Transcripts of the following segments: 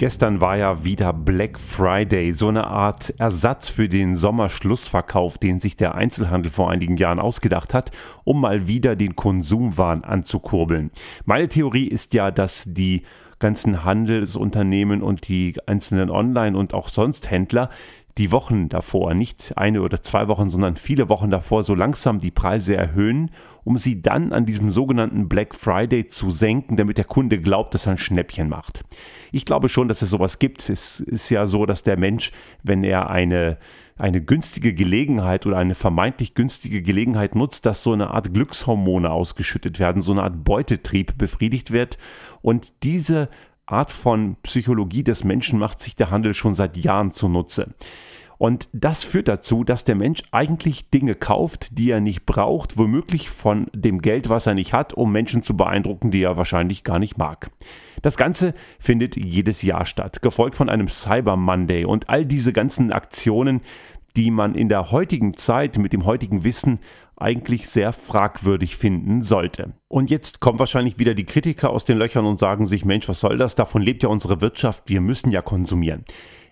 Gestern war ja wieder Black Friday, so eine Art Ersatz für den Sommerschlussverkauf, den sich der Einzelhandel vor einigen Jahren ausgedacht hat, um mal wieder den Konsumwahn anzukurbeln. Meine Theorie ist ja, dass die ganzen Handelsunternehmen und die einzelnen Online- und auch sonst Händler die Wochen davor, nicht eine oder zwei Wochen, sondern viele Wochen davor so langsam die Preise erhöhen, um sie dann an diesem sogenannten Black Friday zu senken, damit der Kunde glaubt, dass er ein Schnäppchen macht. Ich glaube schon, dass es sowas gibt. Es ist ja so, dass der Mensch, wenn er eine eine günstige Gelegenheit oder eine vermeintlich günstige Gelegenheit nutzt, dass so eine Art Glückshormone ausgeschüttet werden, so eine Art Beutetrieb befriedigt wird. Und diese Art von Psychologie des Menschen macht sich der Handel schon seit Jahren zunutze. Und das führt dazu, dass der Mensch eigentlich Dinge kauft, die er nicht braucht, womöglich von dem Geld, was er nicht hat, um Menschen zu beeindrucken, die er wahrscheinlich gar nicht mag. Das Ganze findet jedes Jahr statt, gefolgt von einem Cyber Monday und all diese ganzen Aktionen, die man in der heutigen Zeit mit dem heutigen Wissen eigentlich sehr fragwürdig finden sollte. Und jetzt kommen wahrscheinlich wieder die Kritiker aus den Löchern und sagen sich, Mensch, was soll das? Davon lebt ja unsere Wirtschaft, wir müssen ja konsumieren.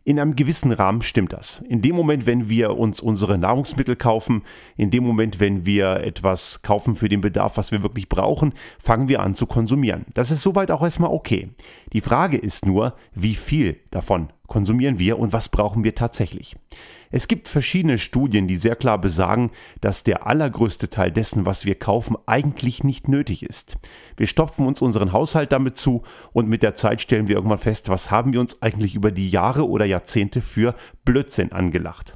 In einem gewissen Rahmen stimmt das. In dem Moment, wenn wir uns unsere Nahrungsmittel kaufen, in dem Moment, wenn wir etwas kaufen für den Bedarf, was wir wirklich brauchen, fangen wir an zu konsumieren. Das ist soweit auch erstmal okay. Die Frage ist nur, wie viel davon konsumieren wir und was brauchen wir tatsächlich. Es gibt verschiedene Studien, die sehr klar besagen, dass der allergrößte Teil dessen, was wir kaufen, eigentlich nicht nötig ist. Wir stopfen uns unseren Haushalt damit zu und mit der Zeit stellen wir irgendwann fest, was haben wir uns eigentlich über die Jahre oder Jahrzehnte für Blödsinn angelacht.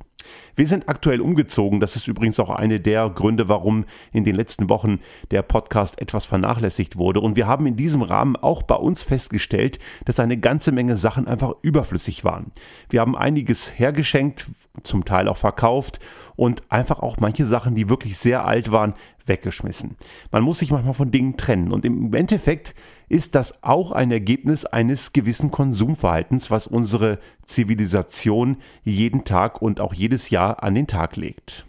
Wir sind aktuell umgezogen. Das ist übrigens auch eine der Gründe, warum in den letzten Wochen der Podcast etwas vernachlässigt wurde. Und wir haben in diesem Rahmen auch bei uns festgestellt, dass eine ganze Menge Sachen einfach überflüssig waren. Wir haben einiges hergeschenkt, zum Teil auch verkauft und einfach auch manche Sachen, die wirklich sehr alt waren, weggeschmissen. Man muss sich manchmal von Dingen trennen und im Endeffekt ist das auch ein Ergebnis eines gewissen Konsumverhaltens, was unsere Zivilisation jeden Tag und auch jedes Jahr an den Tag legt.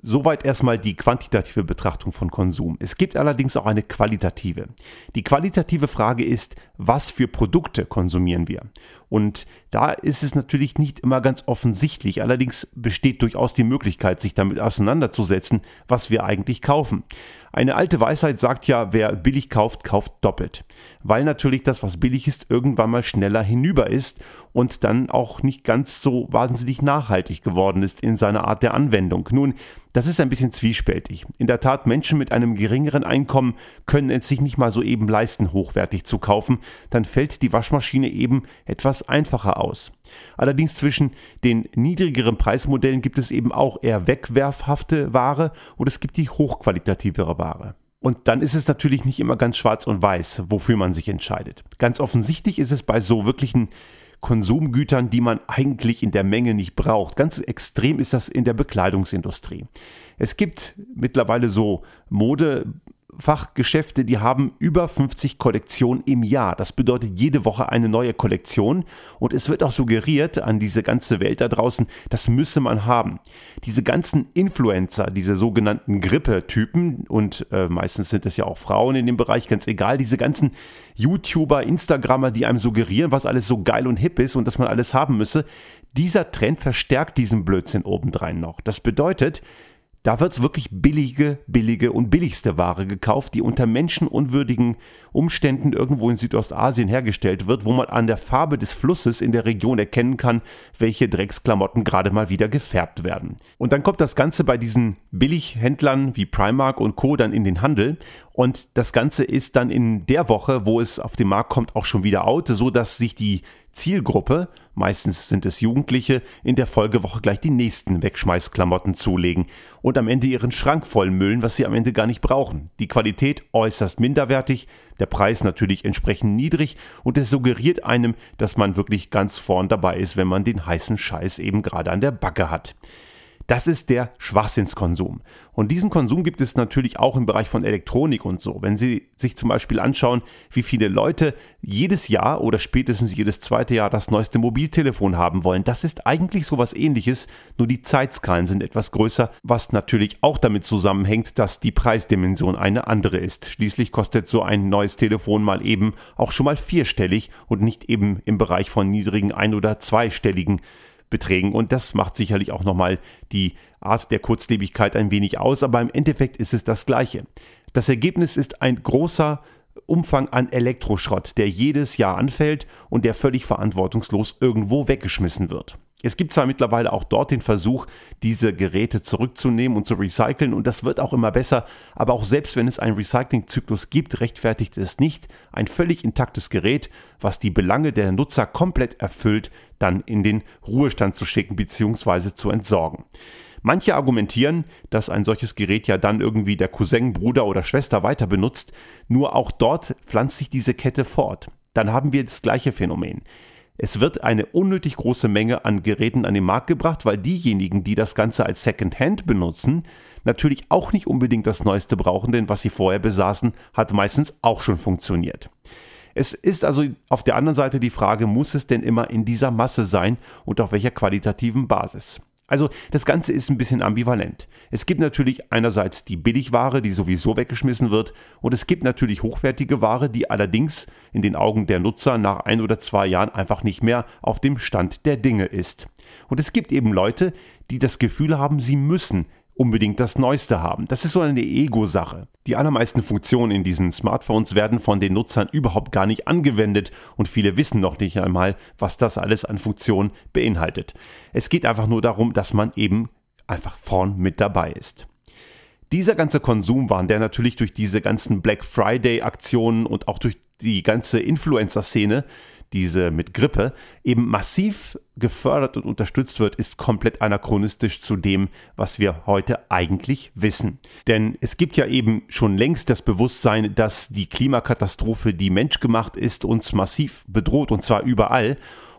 Soweit erstmal die quantitative Betrachtung von Konsum. Es gibt allerdings auch eine qualitative. Die qualitative Frage ist, was für Produkte konsumieren wir? Und da ist es natürlich nicht immer ganz offensichtlich. Allerdings besteht durchaus die Möglichkeit, sich damit auseinanderzusetzen, was wir eigentlich kaufen. Eine alte Weisheit sagt ja, wer billig kauft, kauft doppelt. Weil natürlich das, was billig ist, irgendwann mal schneller hinüber ist und dann auch nicht ganz so wahnsinnig nachhaltig geworden ist in seiner Art der Anwendung. Nun, das ist ein bisschen zwiespältig. In der Tat, Menschen mit einem geringeren Einkommen können es sich nicht mal so eben leisten, hochwertig zu kaufen. Dann fällt die Waschmaschine eben etwas einfacher aus. Allerdings zwischen den niedrigeren Preismodellen gibt es eben auch eher wegwerfhafte Ware und es gibt die hochqualitativere Ware. Und dann ist es natürlich nicht immer ganz schwarz und weiß, wofür man sich entscheidet. Ganz offensichtlich ist es bei so wirklichen Konsumgütern, die man eigentlich in der Menge nicht braucht. Ganz extrem ist das in der Bekleidungsindustrie. Es gibt mittlerweile so Mode Fachgeschäfte, die haben über 50 Kollektionen im Jahr. Das bedeutet jede Woche eine neue Kollektion und es wird auch suggeriert an diese ganze Welt da draußen, das müsse man haben. Diese ganzen Influencer, diese sogenannten Grippe-Typen und äh, meistens sind es ja auch Frauen in dem Bereich, ganz egal, diese ganzen YouTuber, Instagrammer, die einem suggerieren, was alles so geil und hip ist und dass man alles haben müsse, dieser Trend verstärkt diesen Blödsinn obendrein noch. Das bedeutet, da wird wirklich billige, billige und billigste Ware gekauft, die unter menschenunwürdigen Umständen irgendwo in Südostasien hergestellt wird, wo man an der Farbe des Flusses in der Region erkennen kann, welche Drecksklamotten gerade mal wieder gefärbt werden. Und dann kommt das Ganze bei diesen Billighändlern wie Primark und Co. dann in den Handel und das Ganze ist dann in der Woche, wo es auf den Markt kommt, auch schon wieder out, so dass sich die Zielgruppe, meistens sind es Jugendliche, in der Folgewoche gleich die nächsten Wegschmeißklamotten zulegen und am Ende ihren Schrank vollmüllen, was sie am Ende gar nicht brauchen. Die Qualität äußerst minderwertig, der Preis natürlich entsprechend niedrig und es suggeriert einem, dass man wirklich ganz vorn dabei ist, wenn man den heißen Scheiß eben gerade an der Backe hat. Das ist der Schwachsinnskonsum. Und diesen Konsum gibt es natürlich auch im Bereich von Elektronik und so. Wenn Sie sich zum Beispiel anschauen, wie viele Leute jedes Jahr oder spätestens jedes zweite Jahr das neueste Mobiltelefon haben wollen, das ist eigentlich sowas ähnliches, nur die Zeitskalen sind etwas größer, was natürlich auch damit zusammenhängt, dass die Preisdimension eine andere ist. Schließlich kostet so ein neues Telefon mal eben auch schon mal vierstellig und nicht eben im Bereich von niedrigen ein- oder zweistelligen Beträgen. Und das macht sicherlich auch nochmal die Art der Kurzlebigkeit ein wenig aus, aber im Endeffekt ist es das Gleiche. Das Ergebnis ist ein großer Umfang an Elektroschrott, der jedes Jahr anfällt und der völlig verantwortungslos irgendwo weggeschmissen wird. Es gibt zwar mittlerweile auch dort den Versuch, diese Geräte zurückzunehmen und zu recyceln und das wird auch immer besser, aber auch selbst wenn es einen Recyclingzyklus gibt, rechtfertigt es nicht, ein völlig intaktes Gerät, was die Belange der Nutzer komplett erfüllt, dann in den Ruhestand zu schicken bzw. zu entsorgen. Manche argumentieren, dass ein solches Gerät ja dann irgendwie der Cousin, Bruder oder Schwester weiter benutzt, nur auch dort pflanzt sich diese Kette fort. Dann haben wir das gleiche Phänomen. Es wird eine unnötig große Menge an Geräten an den Markt gebracht, weil diejenigen, die das Ganze als Secondhand benutzen, natürlich auch nicht unbedingt das Neueste brauchen, denn was sie vorher besaßen, hat meistens auch schon funktioniert. Es ist also auf der anderen Seite die Frage, muss es denn immer in dieser Masse sein und auf welcher qualitativen Basis? Also das Ganze ist ein bisschen ambivalent. Es gibt natürlich einerseits die Billigware, die sowieso weggeschmissen wird, und es gibt natürlich hochwertige Ware, die allerdings in den Augen der Nutzer nach ein oder zwei Jahren einfach nicht mehr auf dem Stand der Dinge ist. Und es gibt eben Leute, die das Gefühl haben, sie müssen unbedingt das Neueste haben. Das ist so eine Ego-Sache. Die allermeisten Funktionen in diesen Smartphones werden von den Nutzern überhaupt gar nicht angewendet und viele wissen noch nicht einmal, was das alles an Funktionen beinhaltet. Es geht einfach nur darum, dass man eben einfach vorn mit dabei ist. Dieser ganze Konsumwahn, der natürlich durch diese ganzen Black Friday-Aktionen und auch durch die ganze Influencer-Szene diese mit Grippe, eben massiv gefördert und unterstützt wird, ist komplett anachronistisch zu dem, was wir heute eigentlich wissen. Denn es gibt ja eben schon längst das Bewusstsein, dass die Klimakatastrophe, die menschgemacht ist, uns massiv bedroht und zwar überall.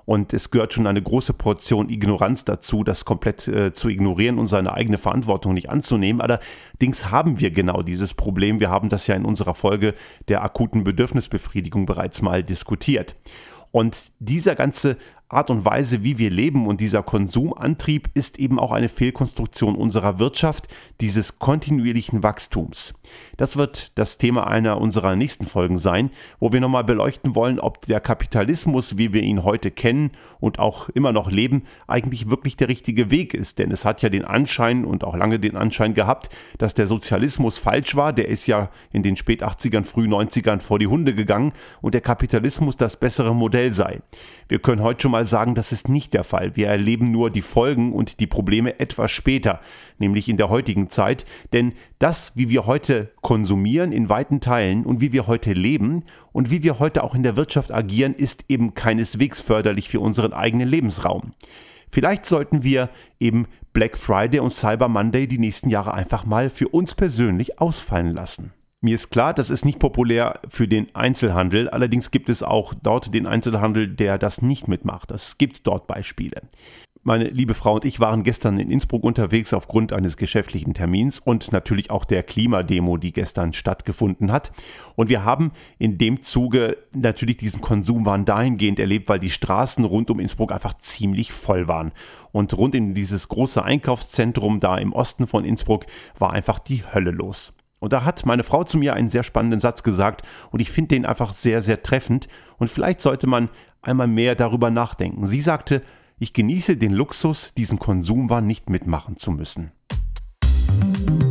Und es gehört schon eine große Portion Ignoranz dazu, das komplett äh, zu ignorieren und seine eigene Verantwortung nicht anzunehmen. Allerdings haben wir genau dieses Problem. Wir haben das ja in unserer Folge der akuten Bedürfnisbefriedigung bereits mal diskutiert. Und dieser ganze Art und Weise, wie wir leben und dieser Konsumantrieb ist eben auch eine Fehlkonstruktion unserer Wirtschaft, dieses kontinuierlichen Wachstums. Das wird das Thema einer unserer nächsten Folgen sein, wo wir nochmal beleuchten wollen, ob der Kapitalismus, wie wir ihn heute kennen und auch immer noch leben, eigentlich wirklich der richtige Weg ist. Denn es hat ja den Anschein und auch lange den Anschein gehabt, dass der Sozialismus falsch war. Der ist ja in den spät 80ern, früh 90ern vor die Hunde gegangen und der Kapitalismus das bessere Modell sei. Wir können heute schon mal sagen, das ist nicht der Fall. Wir erleben nur die Folgen und die Probleme etwas später, nämlich in der heutigen Zeit. Denn das, wie wir heute konsumieren in weiten Teilen und wie wir heute leben und wie wir heute auch in der Wirtschaft agieren, ist eben keineswegs förderlich für unseren eigenen Lebensraum. Vielleicht sollten wir eben Black Friday und Cyber Monday die nächsten Jahre einfach mal für uns persönlich ausfallen lassen. Mir ist klar, das ist nicht populär für den Einzelhandel, allerdings gibt es auch dort den Einzelhandel, der das nicht mitmacht. Es gibt dort Beispiele. Meine liebe Frau und ich waren gestern in Innsbruck unterwegs aufgrund eines geschäftlichen Termins und natürlich auch der Klimademo, die gestern stattgefunden hat. Und wir haben in dem Zuge natürlich diesen Konsumwahn dahingehend erlebt, weil die Straßen rund um Innsbruck einfach ziemlich voll waren. Und rund in dieses große Einkaufszentrum da im Osten von Innsbruck war einfach die Hölle los. Und da hat meine Frau zu mir einen sehr spannenden Satz gesagt und ich finde den einfach sehr, sehr treffend und vielleicht sollte man einmal mehr darüber nachdenken. Sie sagte, ich genieße den Luxus, diesen Konsumwahn nicht mitmachen zu müssen. Musik